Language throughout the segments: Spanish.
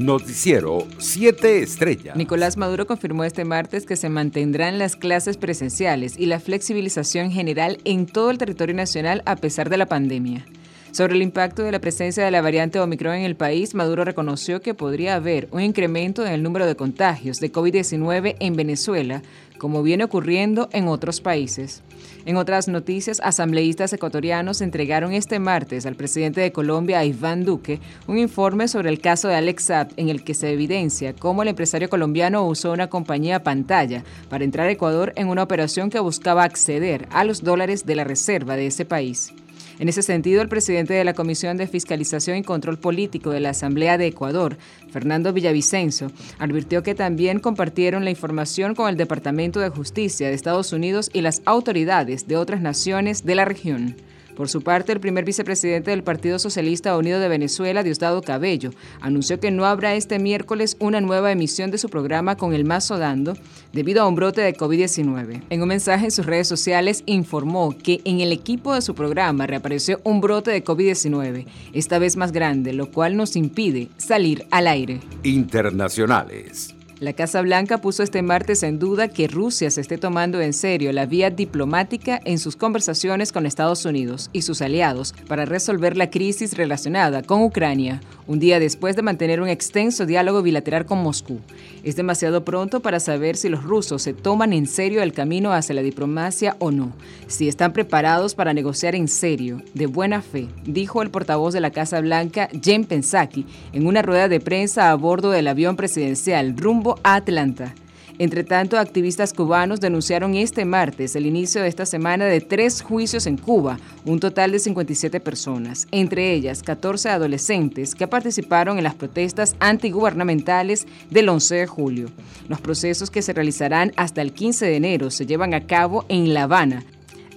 Noticiero 7 Estrellas. Nicolás Maduro confirmó este martes que se mantendrán las clases presenciales y la flexibilización general en todo el territorio nacional a pesar de la pandemia. Sobre el impacto de la presencia de la variante Omicron en el país, Maduro reconoció que podría haber un incremento en el número de contagios de COVID-19 en Venezuela, como viene ocurriendo en otros países. En otras noticias, asambleístas ecuatorianos entregaron este martes al presidente de Colombia, Iván Duque, un informe sobre el caso de Alex en el que se evidencia cómo el empresario colombiano usó una compañía pantalla para entrar a Ecuador en una operación que buscaba acceder a los dólares de la reserva de ese país. En ese sentido, el presidente de la Comisión de Fiscalización y Control Político de la Asamblea de Ecuador, Fernando Villavicencio, advirtió que también compartieron la información con el Departamento de Justicia de Estados Unidos y las autoridades de otras naciones de la región. Por su parte, el primer vicepresidente del Partido Socialista Unido de Venezuela, Diosdado Cabello, anunció que no habrá este miércoles una nueva emisión de su programa con el Mazo Dando debido a un brote de COVID-19. En un mensaje en sus redes sociales informó que en el equipo de su programa reapareció un brote de COVID-19, esta vez más grande, lo cual nos impide salir al aire. Internacionales. La Casa Blanca puso este martes en duda que Rusia se esté tomando en serio la vía diplomática en sus conversaciones con Estados Unidos y sus aliados para resolver la crisis relacionada con Ucrania, un día después de mantener un extenso diálogo bilateral con Moscú. Es demasiado pronto para saber si los rusos se toman en serio el camino hacia la diplomacia o no, si están preparados para negociar en serio, de buena fe, dijo el portavoz de la Casa Blanca, Jen Psaki, en una rueda de prensa a bordo del avión presidencial rumbo a Atlanta. Entre tanto, activistas cubanos denunciaron este martes el inicio de esta semana de tres juicios en Cuba, un total de 57 personas, entre ellas 14 adolescentes que participaron en las protestas antigubernamentales del 11 de julio. Los procesos que se realizarán hasta el 15 de enero se llevan a cabo en La Habana,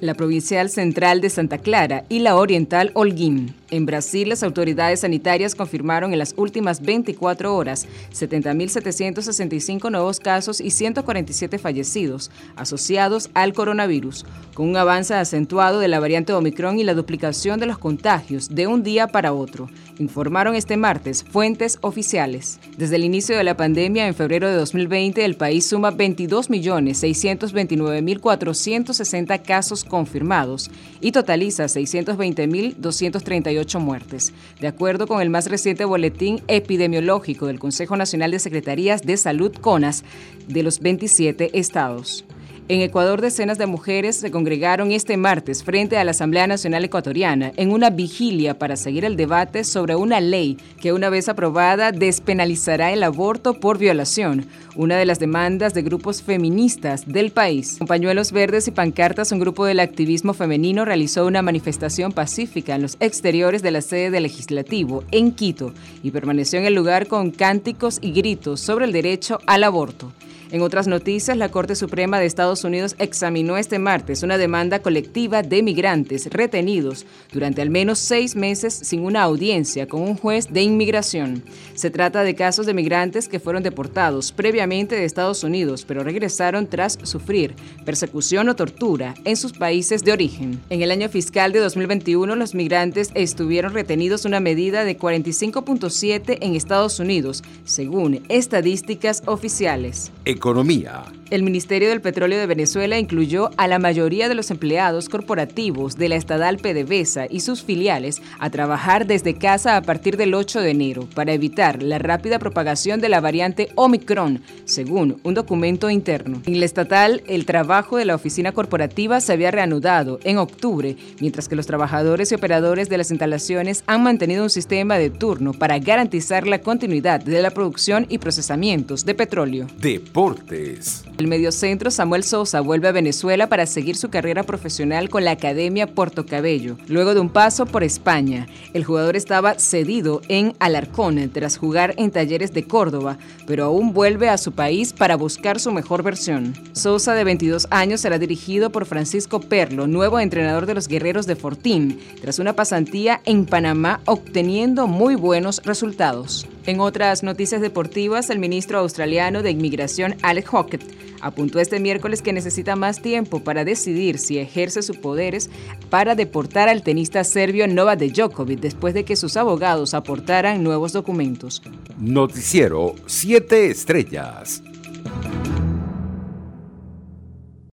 la Provincial Central de Santa Clara y la Oriental Holguín. En Brasil, las autoridades sanitarias confirmaron en las últimas 24 horas 70.765 nuevos casos y 147 fallecidos asociados al coronavirus, con un avance acentuado de la variante Omicron y la duplicación de los contagios de un día para otro, informaron este martes fuentes oficiales. Desde el inicio de la pandemia en febrero de 2020, el país suma 22.629.460 casos confirmados y totaliza 620.238 muertes, de acuerdo con el más reciente boletín epidemiológico del Consejo Nacional de Secretarías de Salud CONAS de los 27 estados. En Ecuador, decenas de mujeres se congregaron este martes frente a la Asamblea Nacional Ecuatoriana en una vigilia para seguir el debate sobre una ley que una vez aprobada despenalizará el aborto por violación, una de las demandas de grupos feministas del país. Con pañuelos verdes y pancartas, un grupo del activismo femenino realizó una manifestación pacífica en los exteriores de la sede del legislativo en Quito y permaneció en el lugar con cánticos y gritos sobre el derecho al aborto. En otras noticias, la Corte Suprema de Estados Unidos examinó este martes una demanda colectiva de migrantes retenidos durante al menos seis meses sin una audiencia con un juez de inmigración. Se trata de casos de migrantes que fueron deportados previamente de Estados Unidos, pero regresaron tras sufrir persecución o tortura en sus países de origen. En el año fiscal de 2021, los migrantes estuvieron retenidos una medida de 45.7 en Estados Unidos, según estadísticas oficiales economía. El Ministerio del Petróleo de Venezuela incluyó a la mayoría de los empleados corporativos de la estatal PDVSA y sus filiales a trabajar desde casa a partir del 8 de enero para evitar la rápida propagación de la variante Omicron, según un documento interno. En la estatal, el trabajo de la oficina corporativa se había reanudado en octubre, mientras que los trabajadores y operadores de las instalaciones han mantenido un sistema de turno para garantizar la continuidad de la producción y procesamientos de petróleo. Deportes. El mediocentro Samuel Sosa vuelve a Venezuela para seguir su carrera profesional con la Academia Puerto Cabello. Luego de un paso por España, el jugador estaba cedido en Alarcón tras jugar en talleres de Córdoba, pero aún vuelve a su país para buscar su mejor versión. Sosa, de 22 años, será dirigido por Francisco Perlo, nuevo entrenador de los Guerreros de Fortín, tras una pasantía en Panamá obteniendo muy buenos resultados. En otras noticias deportivas, el ministro australiano de Inmigración, Alex Hockett, apuntó este miércoles que necesita más tiempo para decidir si ejerce sus poderes para deportar al tenista serbio Novak Djokovic después de que sus abogados aportaran nuevos documentos. Noticiero 7 Estrellas.